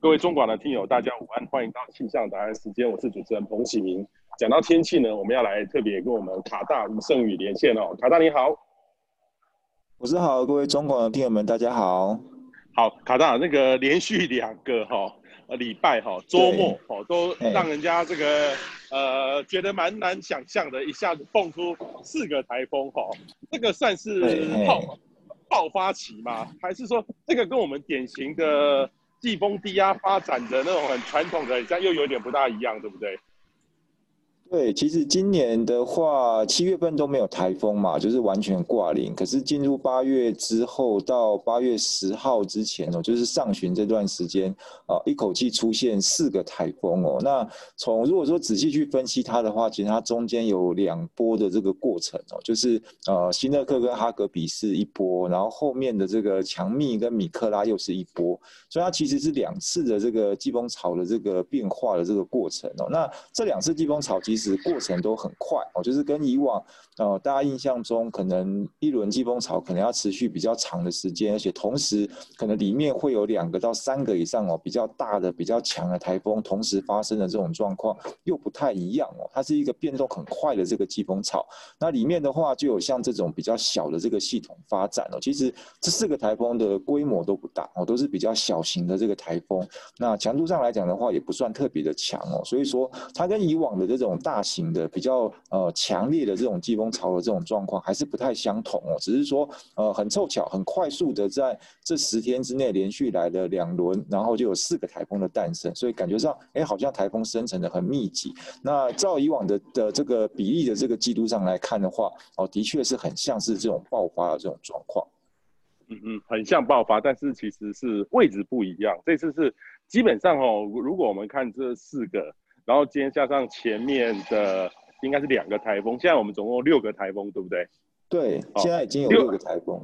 各位中广的听友，大家午安，欢迎到气象答案时间，我是主持人彭启明。讲到天气呢，我们要来特别跟我们卡大吴胜宇连线哦。卡大你好，我是好，各位中广的听友们，大家好。好，卡大那个连续两个哈呃礼拜哈周末哦都让人家这个呃觉得蛮难想象的，一下子蹦出四个台风哈，这个算是爆爆发期吗？还是说这个跟我们典型的？季风低压发展的那种很传统的，这样又有点不大一样，对不对？对，其实今年的话，七月份都没有台风嘛，就是完全挂零。可是进入八月之后，到八月十号之前哦，就是上旬这段时间啊，一口气出现四个台风哦。那从如果说仔细去分析它的话，其实它中间有两波的这个过程哦，就是呃，辛特克跟哈格比是一波，然后后面的这个强密跟米克拉又是一波，所以它其实是两次的这个季风潮的这个变化的这个过程哦。那这两次季风潮其实。其实过程都很快哦，就是跟以往呃大家印象中可能一轮季风潮可能要持续比较长的时间，而且同时可能里面会有两个到三个以上哦比较大的比较强的台风同时发生的这种状况又不太一样哦，它是一个变动很快的这个季风潮。那里面的话就有像这种比较小的这个系统发展哦，其实这四个台风的规模都不大哦，都是比较小型的这个台风。那强度上来讲的话也不算特别的强哦，所以说它跟以往的这种大型的比较呃强烈的这种季风潮的这种状况还是不太相同哦，只是说呃很凑巧，很快速的在这十天之内连续来了两轮，然后就有四个台风的诞生，所以感觉上哎好像台风生成的很密集。那照以往的的这个比例的这个记录上来看的话，哦的确是很像是这种爆发的这种状况。嗯嗯，很像爆发，但是其实是位置不一样。这次是基本上哦，如果我们看这四个。然后今天加上前面的应该是两个台风，现在我们总共六个台风，对不对？对，现在已经有六个台风。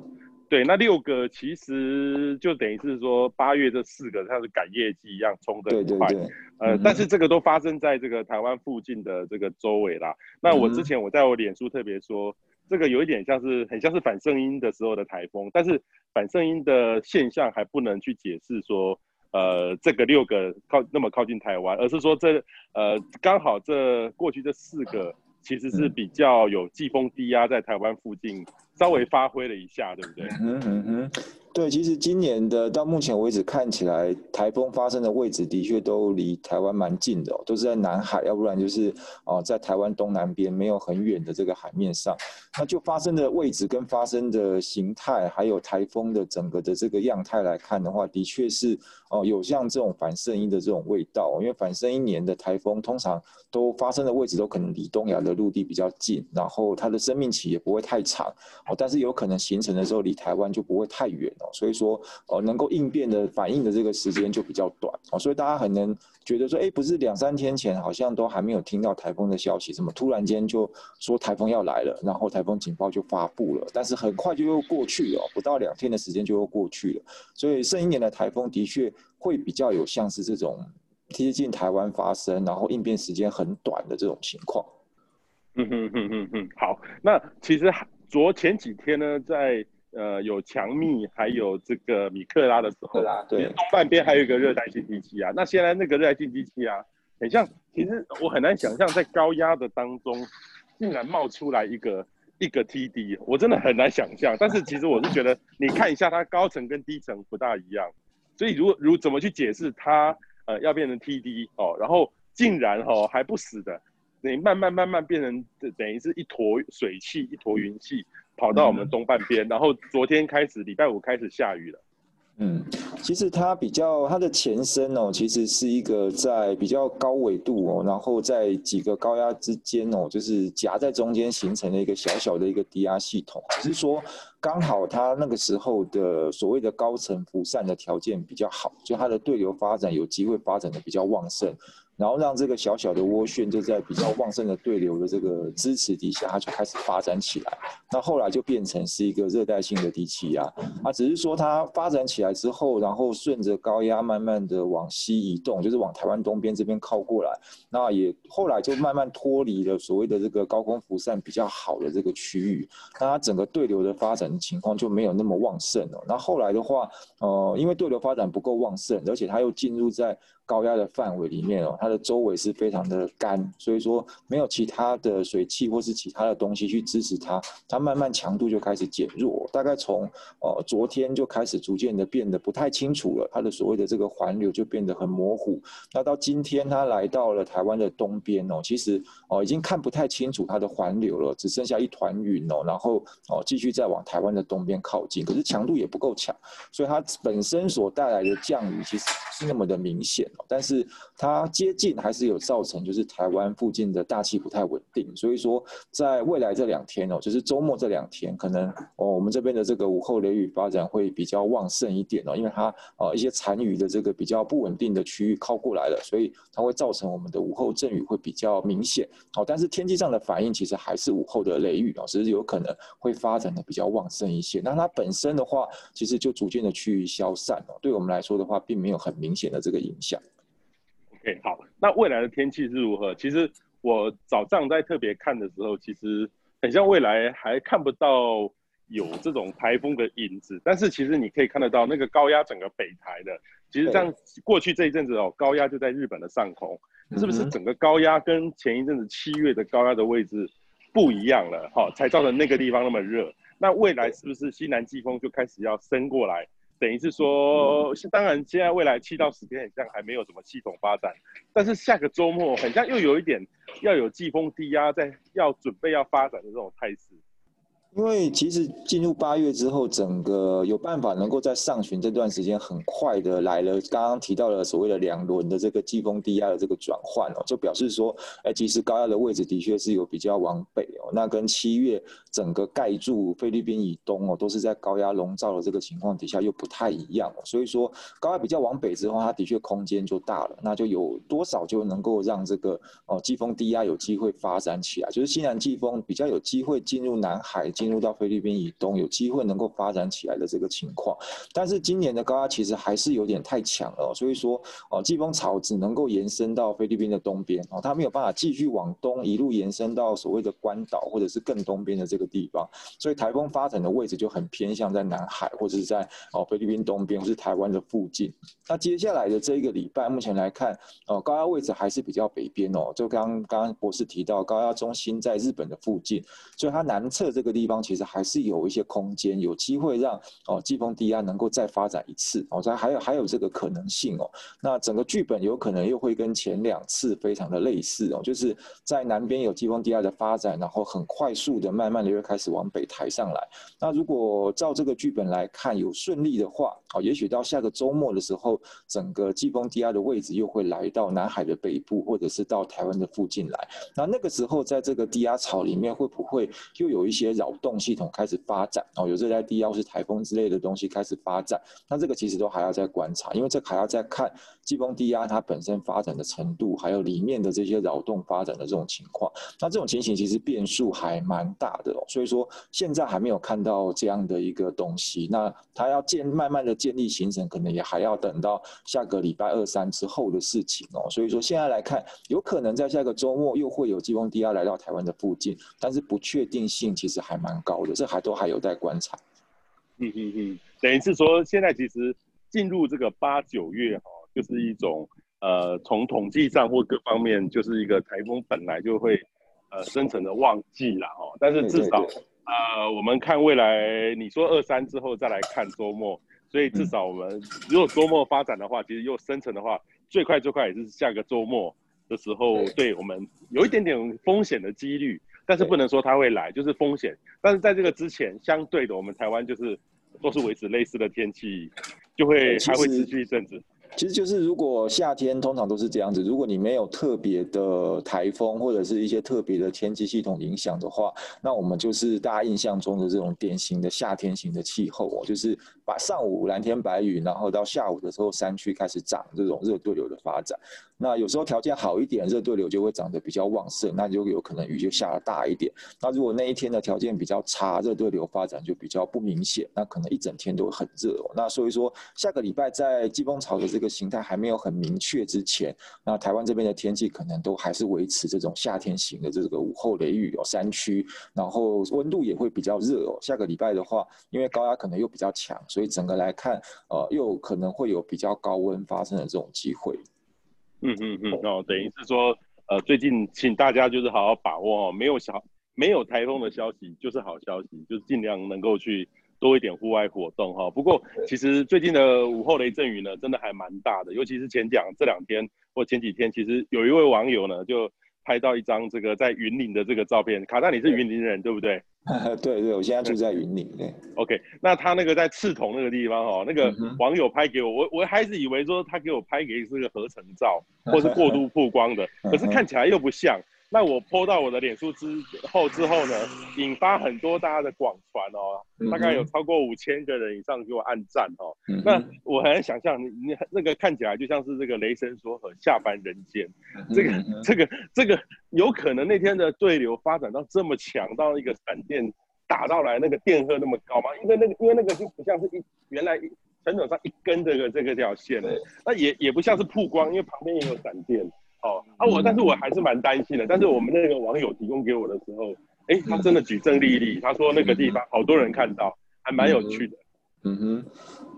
对，那六个其实就等于是说八月这四个像是赶业绩一样冲得很快。对对对。呃，但是这个都发生在这个台湾附近的这个周围啦。那我之前我在我脸书特别说，这个有一点像是很像是反圣音的时候的台风，但是反圣音的现象还不能去解释说。呃，这个六个靠那么靠近台湾，而是说这呃刚好这过去这四个其实是比较有季风低压在台湾附近稍微发挥了一下，对不对？嗯嗯嗯。对，其实今年的到目前为止看起来，台风发生的位置的确都离台湾蛮近的，哦，都是在南海，要不然就是哦在台湾东南边没有很远的这个海面上。那就发生的位置跟发生的形态，还有台风的整个的这个样态来看的话，的确是哦有像这种反圣音的这种味道，因为反圣婴年的台风通常都发生的位置都可能离东亚的陆地比较近，然后它的生命期也不会太长，哦，但是有可能形成的时候离台湾就不会太远。所以说，呃，能够应变的反应的这个时间就比较短，哦，所以大家很能觉得说，哎，不是两三天前好像都还没有听到台风的消息，怎么突然间就说台风要来了，然后台风警报就发布了，但是很快就又过去了，不到两天的时间就又过去了，所以剩一年的台风的确会比较有像是这种贴近台湾发生，然后应变时间很短的这种情况。嗯哼哼哼哼，好，那其实昨前几天呢，在呃，有强密，还有这个米克拉的时候，对，东半边还有一个热带性低气压。那现在那个热带性低气压，很像，其实我很难想象，在高压的当中，竟然冒出来一个一个 TD，我真的很难想象。但是其实我是觉得，你看一下它高层跟低层不大一样，所以如果如怎么去解释它，呃，要变成 TD 哦，然后竟然哦还不死的，你慢慢慢慢变成等于是一坨水汽，一坨云气。跑到我们东半边，然后昨天开始，礼拜五开始下雨了。嗯，其实它比较它的前身哦，其实是一个在比较高纬度哦，然后在几个高压之间哦，就是夹在中间形成了一个小小的一个低压系统，只是说刚好它那个时候的所谓的高层辐散的条件比较好，就它的对流发展有机会发展的比较旺盛。然后让这个小小的涡旋就在比较旺盛的对流的这个支持底下，它就开始发展起来。那后来就变成是一个热带性的低气压。啊，只是说它发展起来之后，然后顺着高压慢慢的往西移动，就是往台湾东边这边靠过来。那也后来就慢慢脱离了所谓的这个高空辐散比较好的这个区域。那它整个对流的发展情况就没有那么旺盛了。那后来的话，呃，因为对流发展不够旺盛，而且它又进入在高压的范围里面哦，它的周围是非常的干，所以说没有其他的水汽或是其他的东西去支持它，它慢慢强度就开始减弱，大概从呃昨天就开始逐渐的变得不太清楚了，它的所谓的这个环流就变得很模糊。那到今天它来到了台湾的东边哦，其实哦已经看不太清楚它的环流了，只剩下一团云哦，然后哦继续再往台湾的东边靠近，可是强度也不够强，所以它本身所带来的降雨其实是那么的明显。但是它接近还是有造成，就是台湾附近的大气不太稳定，所以说在未来这两天哦，就是周末这两天，可能哦我们这边的这个午后雷雨发展会比较旺盛一点哦，因为它呃一些残余的这个比较不稳定的区域靠过来了，所以它会造成我们的午后阵雨会比较明显哦。但是天气上的反应其实还是午后的雷雨哦，只是有可能会发展的比较旺盛一些。那它本身的话，其实就逐渐的趋于消散哦，对我们来说的话，并没有很明显的这个影响。OK，好，那未来的天气是如何？其实我早上在特别看的时候，其实很像未来还看不到有这种台风的影子，但是其实你可以看得到那个高压整个北台的，其实像过去这一阵子哦，高压就在日本的上空，是不是整个高压跟前一阵子七月的高压的位置不一样了？哈，才造成那个地方那么热。那未来是不是西南季风就开始要升过来？等于是说，当然现在未来七到十天很像还没有什么系统发展，但是下个周末好像又有一点要有季风低压在要准备要发展的这种态势。因为其实进入八月之后，整个有办法能够在上旬这段时间很快的来了。刚刚提到了所谓的两轮的这个季风低压的这个转换哦，就表示说，哎，其实高压的位置的确是有比较往北哦。那跟七月整个盖住菲律宾以东哦，都是在高压笼罩的这个情况底下又不太一样哦。所以说高压比较往北之后，它的确空间就大了，那就有多少就能够让这个哦季风低压有机会发展起来，就是西南季风比较有机会进入南海。进入到菲律宾以东，有机会能够发展起来的这个情况，但是今年的高压其实还是有点太强了，所以说哦，季风槽只能够延伸到菲律宾的东边哦，它没有办法继续往东一路延伸到所谓的关岛或者是更东边的这个地方，所以台风发展的位置就很偏向在南海或者是在哦菲律宾东边或是台湾的附近。那接下来的这一个礼拜，目前来看哦，高压位置还是比较北边哦，就刚刚刚博士提到高压中心在日本的附近，所以它南侧这个地方。其实还是有一些空间，有机会让哦季风低压能够再发展一次哦，这还有还有这个可能性哦。那整个剧本有可能又会跟前两次非常的类似哦，就是在南边有季风低压的发展，然后很快速的慢慢的又开始往北抬上来。那如果照这个剧本来看，有顺利的话哦，也许到下个周末的时候，整个季风低压的位置又会来到南海的北部，或者是到台湾的附近来。那那个时候，在这个低压槽里面，会不会又有一些扰动系统开始发展哦，有热带低压或是台风之类的东西开始发展，那这个其实都还要再观察，因为这还要再看季风低压它本身发展的程度，还有里面的这些扰动发展的这种情况。那这种情形其实变数还蛮大的哦，所以说现在还没有看到这样的一个东西。那它要建慢慢的建立形成，可能也还要等到下个礼拜二三之后的事情哦。所以说现在来看，有可能在下个周末又会有季风低压来到台湾的附近，但是不确定性其实还蛮高的。这还都还有待观察。嗯嗯嗯，等于是说，现在其实进入这个八九月哈，就是一种呃，从统计上或各方面，就是一个台风本来就会呃生成的旺季了哦。但是至少呃，我们看未来，你说二三之后再来看周末，所以至少我们如果周末发展的话，其实又生成的话，最快最快也是下个周末的时候，对我们有一点点风险的几率。但是不能说它会来，就是风险。但是在这个之前，相对的，我们台湾就是都是维持类似的天气，就会还会持续一阵子。其实就是，如果夏天通常都是这样子，如果你没有特别的台风或者是一些特别的天气系统影响的话，那我们就是大家印象中的这种典型的夏天型的气候哦，就是把上午蓝天白云，然后到下午的时候山区开始长这种热对流的发展。那有时候条件好一点，热对流就会长得比较旺盛，那就有可能雨就下得大一点。那如果那一天的条件比较差，热对流发展就比较不明显，那可能一整天都很热哦。那所以说，下个礼拜在季风槽的这个。个形态还没有很明确之前，那台湾这边的天气可能都还是维持这种夏天型的这个午后雷雨哦，山区，然后温度也会比较热哦。下个礼拜的话，因为高压可能又比较强，所以整个来看，呃，又可能会有比较高温发生的这种机会。嗯嗯嗯，哦，等于是说，呃，最近请大家就是好好把握哦，没有小没有台风的消息就是好消息，就是尽量能够去。多一点户外活动哈，不过其实最近的午后雷阵雨呢，真的还蛮大的，尤其是前讲这两天或前几天，其实有一位网友呢就拍到一张这个在云林的这个照片。卡大，你是云林人对不对？对对，我现在住在云林。对，OK，那他那个在赤桐那个地方哦，那个网友拍给我，我我还是以为说他给我拍给是个合成照 或是过度曝光的，可是看起来又不像。那我 po 到我的脸书之后之后呢，引发很多大家的广传哦，大概有超过五千个人以上给我按赞哦。嗯、那我很难想象，你你那个看起来就像是这个雷神索尔下凡人间，这个这个这个有可能那天的对流发展到这么强，到一个闪电打到来那个电荷那么高吗？因为那个因为那个就不像是一原来传统上一根这个这个条线的，那也也不像是曝光，因为旁边也有闪电。哦，啊我，但是我还是蛮担心的。但是我们那个网友提供给我的时候，哎、欸，他真的举证例例，他说那个地方好多人看到，还蛮有趣的。嗯哼，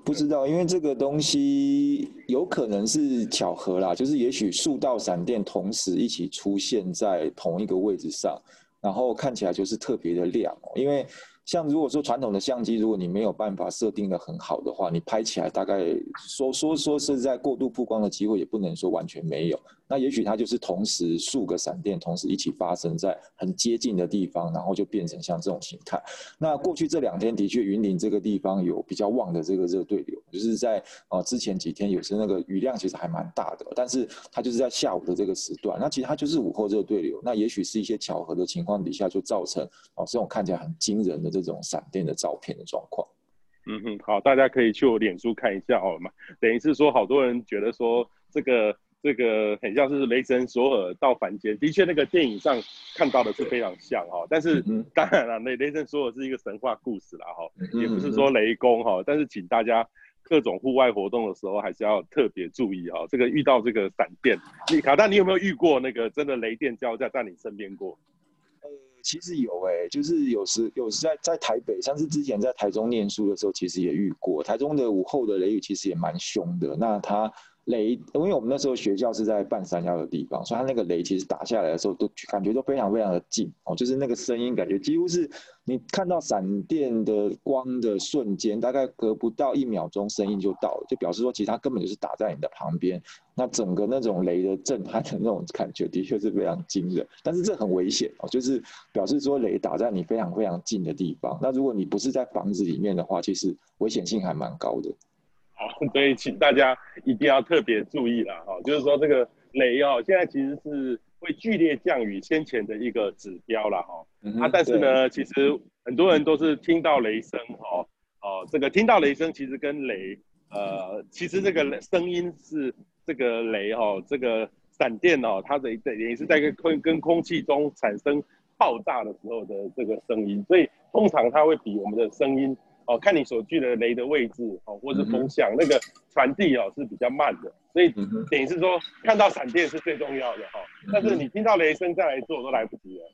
不知道，因为这个东西有可能是巧合啦，就是也许数道闪电同时一起出现在同一个位置上，然后看起来就是特别的亮，因为。像如果说传统的相机，如果你没有办法设定的很好的话，你拍起来大概说说说是在过度曝光的机会，也不能说完全没有。那也许它就是同时数个闪电同时一起发生在很接近的地方，然后就变成像这种形态。那过去这两天的确云林这个地方有比较旺的这个热对流，就是在呃之前几天有时那个雨量其实还蛮大的，但是它就是在下午的这个时段，那其实它就是午后热对流。那也许是一些巧合的情况底下，就造成哦这种看起来很惊人的。这种闪电的照片的状况，嗯哼，好，大家可以去我脸书看一下哦嘛。等于是说，好多人觉得说这个这个很像是雷神索尔到凡间，的确那个电影上看到的是非常像哈。但是当然了，雷雷神索尔是一个神话故事啦哈，也不是说雷公哈。但是请大家各种户外活动的时候，还是要特别注意哈。这个遇到这个闪电，你卡大，你有没有遇过那个真的雷电交加在你身边过？其实有哎、欸，就是有时有时在在台北，像是之前在台中念书的时候，其实也遇过。台中的午后的雷雨其实也蛮凶的。那它雷，因为我们那时候学校是在半山腰的地方，所以它那个雷其实打下来的时候，都感觉都非常非常的近哦，就是那个声音感觉几乎是。你看到闪电的光的瞬间，大概隔不到一秒钟，声音就到了，就表示说其实它根本就是打在你的旁边。那整个那种雷的震撼的那种感觉，的确是非常惊人。但是这很危险哦，就是表示说雷打在你非常非常近的地方。那如果你不是在房子里面的话，其实危险性还蛮高的。好，所以请大家一定要特别注意了哈，就是说这个雷哦，现在其实是。会剧烈降雨先前的一个指标了哈，啊，但是呢，其实很多人都是听到雷声哈，哦，这个听到雷声其实跟雷，呃，其实这个声音是这个雷哦，这个闪电哦，它的也是在跟空跟空气中产生爆炸的时候的这个声音，所以通常它会比我们的声音。哦，看你所距的雷的位置哦，或是风向，嗯、那个传递哦是比较慢的，所以等于是说看到闪电是最重要的哈。嗯、哼但是你听到雷声再来做都来不及了。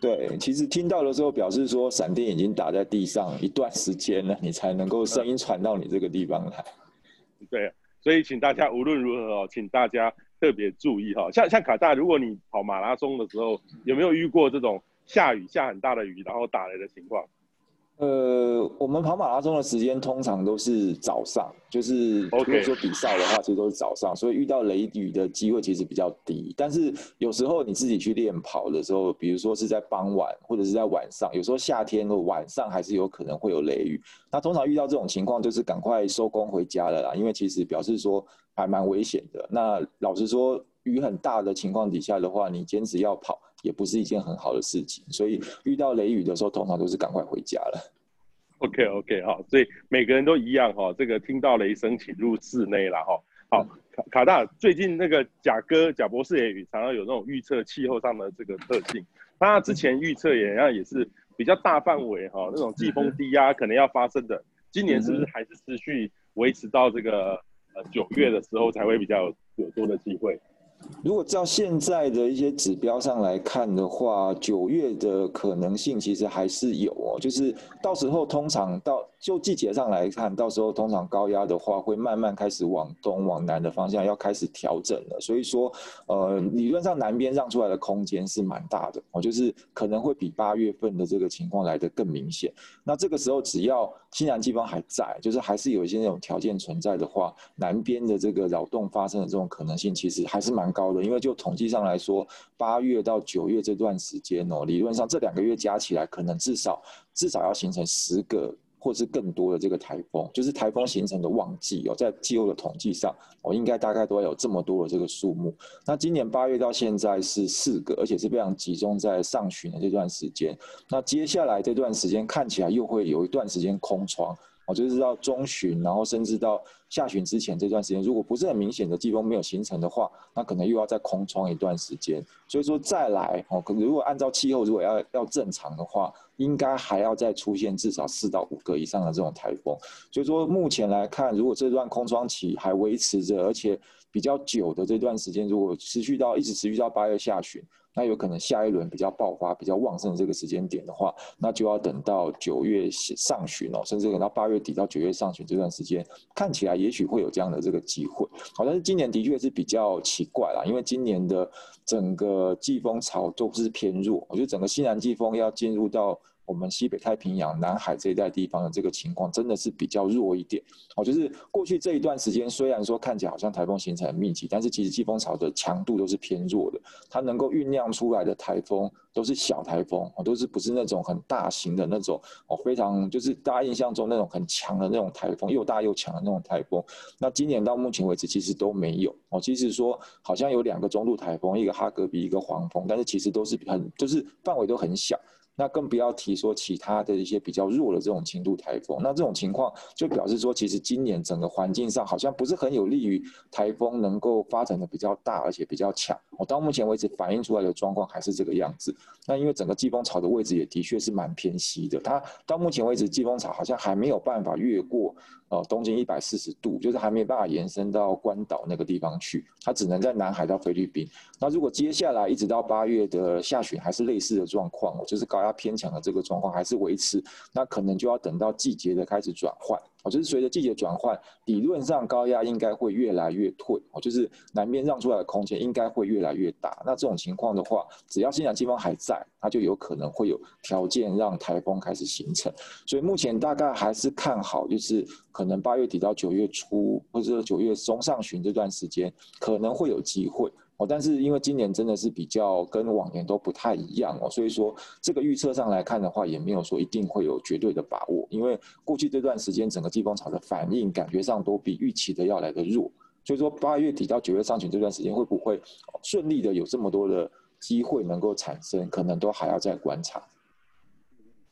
对，其实听到的时候表示说闪电已经打在地上一段时间了，你才能够声音传到你这个地方来。对，所以请大家无论如何哦，请大家特别注意哈。像像卡大，如果你跑马拉松的时候，有没有遇过这种下雨下很大的雨，然后打雷的情况？呃，我们跑马拉松的时间通常都是早上，就是如果说比赛的话，其实都是早上，所以遇到雷雨的机会其实比较低。但是有时候你自己去练跑的时候，比如说是在傍晚或者是在晚上，有时候夏天的晚上还是有可能会有雷雨。那通常遇到这种情况，就是赶快收工回家了啦，因为其实表示说还蛮危险的。那老实说，雨很大的情况底下的话，你坚持要跑。也不是一件很好的事情，所以遇到雷雨的时候，通常都是赶快回家了。OK OK 好，所以每个人都一样哈，这个听到雷声请入室内了哈。好，卡卡大最近那个贾哥贾博士也常常有那种预测气候上的这个特性，他之前预测也然也是比较大范围哈，那种季风低压可能要发生的，今年是不是还是持续维持到这个呃九月的时候才会比较，有多的机会。如果照现在的一些指标上来看的话，九月的可能性其实还是有哦，就是到时候通常到就季节上来看，到时候通常高压的话会慢慢开始往东往南的方向要开始调整了，所以说呃理论上南边让出来的空间是蛮大的哦，就是可能会比八月份的这个情况来得更明显。那这个时候只要西南季风还在，就是还是有一些那种条件存在的话，南边的这个扰动发生的这种可能性其实还是蛮高的，因为就统计上来说，八月到九月这段时间哦，理论上这两个月加起来，可能至少至少要形成十个或是更多的这个台风，就是台风形成的旺季哦，在气候的统计上，哦，应该大概都要有这么多的这个数目。那今年八月到现在是四个，而且是非常集中在上旬的这段时间。那接下来这段时间看起来又会有一段时间空窗。就是到中旬，然后甚至到下旬之前这段时间，如果不是很明显的季风没有形成的话，那可能又要再空窗一段时间。所以说再来哦，可如果按照气候，如果要要正常的话，应该还要再出现至少四到五个以上的这种台风。所以说目前来看，如果这段空窗期还维持着，而且比较久的这段时间，如果持续到一直持续到八月下旬。那有可能下一轮比较爆发、比较旺盛的这个时间点的话，那就要等到九月上旬哦，甚至等到八月底到九月上旬这段时间，看起来也许会有这样的这个机会。好，但是今年的确是比较奇怪啦，因为今年的整个季风潮都是偏弱，我觉得整个西南季风要进入到。我们西北太平洋、南海这一带地方的这个情况真的是比较弱一点，哦，就是过去这一段时间，虽然说看起来好像台风形成很密集，但是其实季风槽的强度都是偏弱的，它能够酝酿出来的台风都是小台风，哦，都是不是那种很大型的那种，哦，非常就是大家印象中那种很强的那种台风，又大又强的那种台风。那今年到目前为止其实都没有，哦，其实说好像有两个中度台风，一个哈格比，一个黄蜂，但是其实都是很就是范围都很小。那更不要提说其他的一些比较弱的这种轻度台风，那这种情况就表示说，其实今年整个环境上好像不是很有利于台风能够发展的比较大，而且比较强。我到目前为止反映出来的状况还是这个样子。那因为整个季风槽的位置也的确是蛮偏西的，它到目前为止季风槽好像还没有办法越过。哦，东经一百四十度，就是还没有办法延伸到关岛那个地方去，它只能在南海到菲律宾。那如果接下来一直到八月的下旬还是类似的状况，就是高压偏强的这个状况还是维持，那可能就要等到季节的开始转换。哦，就是随着季节转换，理论上高压应该会越来越退。哦，就是南边让出来的空间应该会越来越大。那这种情况的话，只要西南季风还在，它就有可能会有条件让台风开始形成。所以目前大概还是看好，就是可能八月底到九月初，或者九月中上旬这段时间，可能会有机会。但是因为今年真的是比较跟往年都不太一样哦，所以说这个预测上来看的话，也没有说一定会有绝对的把握。因为过去这段时间整个季风场的反应感觉上都比预期的要来的弱，所以说八月底到九月上旬这段时间会不会顺利的有这么多的机会能够产生，可能都还要再观察。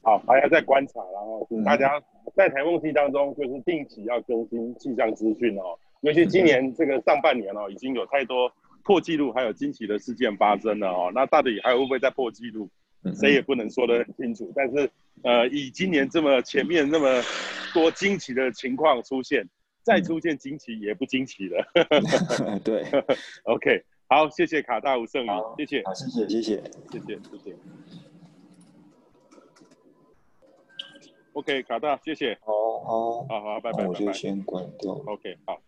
好，还要再观察，然后大家在台风季当中就是定期要更新气象资讯哦，尤其今年这个上半年哦，已经有太多。破纪录还有惊奇的事件发生了哦，那到底还会不会再破纪录？谁也不能说得很清楚。但是，呃，以今年这么前面那么多惊奇的情况出现，再出现惊奇也不惊奇了。对，OK，好，谢谢卡大吴胜宇，谢谢，好，谢谢，谢谢，谢谢，谢谢。OK，卡大，谢谢。好好，好好，拜拜。我就先关掉。OK，好。